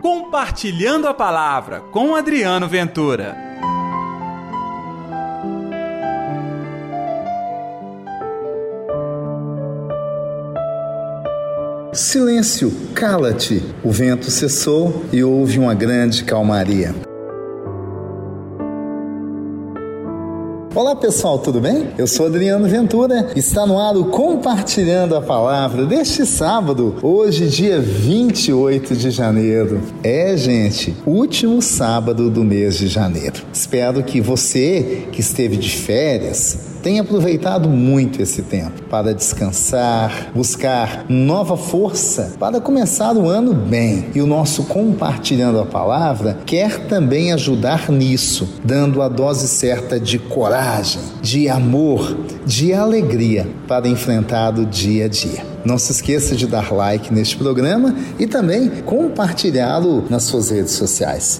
Compartilhando a Palavra com Adriano Ventura. Silêncio, cala-te. O vento cessou e houve uma grande calmaria. Olá pessoal, tudo bem? Eu sou Adriano Ventura, está no ar o Compartilhando a Palavra deste sábado, hoje, dia 28 de janeiro. É, gente, último sábado do mês de janeiro. Espero que você que esteve de férias tem aproveitado muito esse tempo para descansar, buscar nova força para começar o ano bem. E o nosso Compartilhando a Palavra quer também ajudar nisso, dando a dose certa de coragem, de amor, de alegria para enfrentar o dia a dia. Não se esqueça de dar like neste programa e também compartilhá-lo nas suas redes sociais.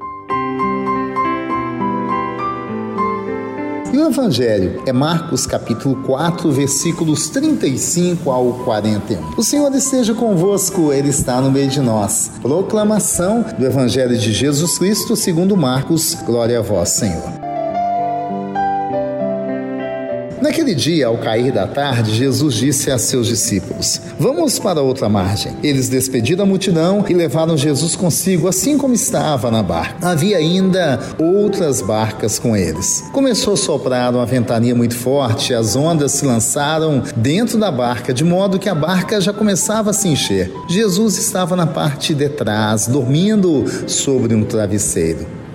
E o Evangelho é Marcos capítulo 4, versículos 35 ao 41. O Senhor esteja convosco, Ele está no meio de nós. Proclamação do Evangelho de Jesus Cristo segundo Marcos. Glória a vós, Senhor. Naquele dia, ao cair da tarde, Jesus disse a seus discípulos: Vamos para outra margem. Eles despediram a multidão e levaram Jesus consigo, assim como estava na barca. Havia ainda outras barcas com eles. Começou a soprar uma ventania muito forte, as ondas se lançaram dentro da barca, de modo que a barca já começava a se encher. Jesus estava na parte de trás, dormindo sobre um travesseiro.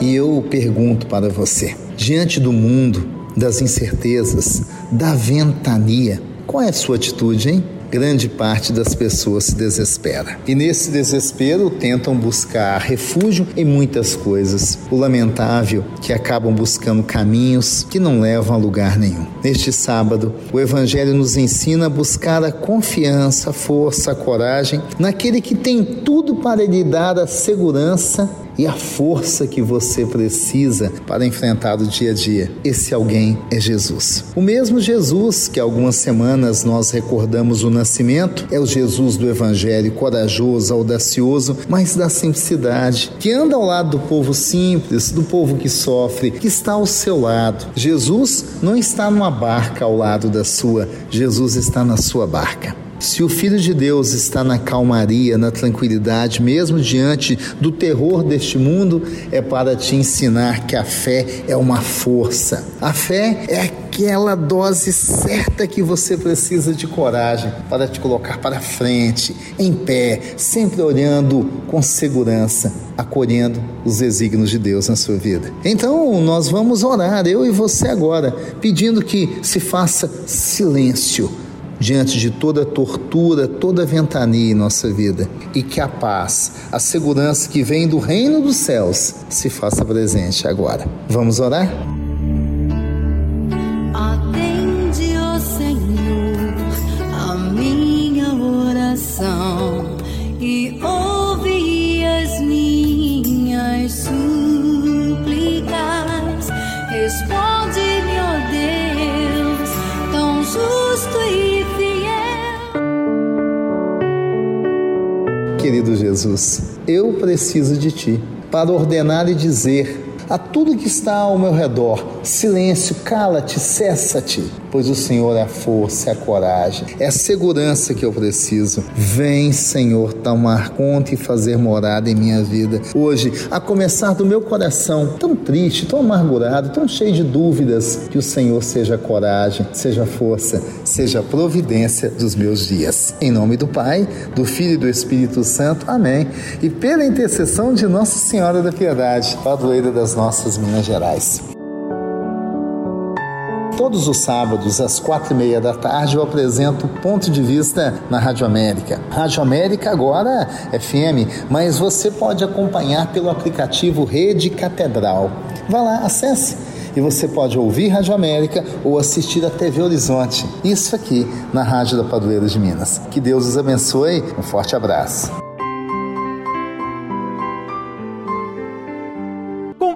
E eu pergunto para você: diante do mundo, das incertezas, da ventania, qual é a sua atitude, hein? grande parte das pessoas se desespera. E nesse desespero tentam buscar refúgio em muitas coisas. O lamentável que acabam buscando caminhos que não levam a lugar nenhum. Neste sábado, o evangelho nos ensina a buscar a confiança, a força, a coragem naquele que tem tudo para lhe dar a segurança e a força que você precisa para enfrentar o dia a dia. Esse alguém é Jesus. O mesmo Jesus que algumas semanas nós recordamos o nascimento é o Jesus do Evangelho, corajoso, audacioso, mas da simplicidade, que anda ao lado do povo simples, do povo que sofre, que está ao seu lado. Jesus não está numa barca ao lado da sua, Jesus está na sua barca. Se o Filho de Deus está na calmaria, na tranquilidade, mesmo diante do terror deste mundo, é para te ensinar que a fé é uma força. A fé é aquela dose certa que você precisa de coragem para te colocar para frente, em pé, sempre olhando com segurança, acolhendo os desígnios de Deus na sua vida. Então, nós vamos orar, eu e você agora, pedindo que se faça silêncio diante de toda tortura, toda ventania em nossa vida e que a paz, a segurança que vem do reino dos céus se faça presente agora. Vamos orar? Querido Jesus, eu preciso de Ti para ordenar e dizer a tudo que está ao meu redor: silêncio, cala-te, cessa-te, pois o Senhor é a força, é a coragem, é a segurança que eu preciso. Vem, Senhor, tomar conta e fazer morada em minha vida. Hoje, a começar do meu coração, tão triste, tão amargurado, tão cheio de dúvidas, que o Senhor seja coragem, seja força, seja providência dos meus dias. Em nome do Pai, do Filho e do Espírito Santo. Amém. E pela intercessão de Nossa Senhora da Piedade, padroeira das nossas Minas Gerais. todos os sábados, às quatro e meia da tarde, eu apresento Ponto de Vista na Rádio América. Rádio América agora é FM, mas você pode acompanhar pelo aplicativo Rede Catedral. Vá lá, acesse e você pode ouvir Rádio América ou assistir a TV Horizonte. Isso aqui na Rádio da Padroeira de Minas. Que Deus os abençoe. Um forte abraço.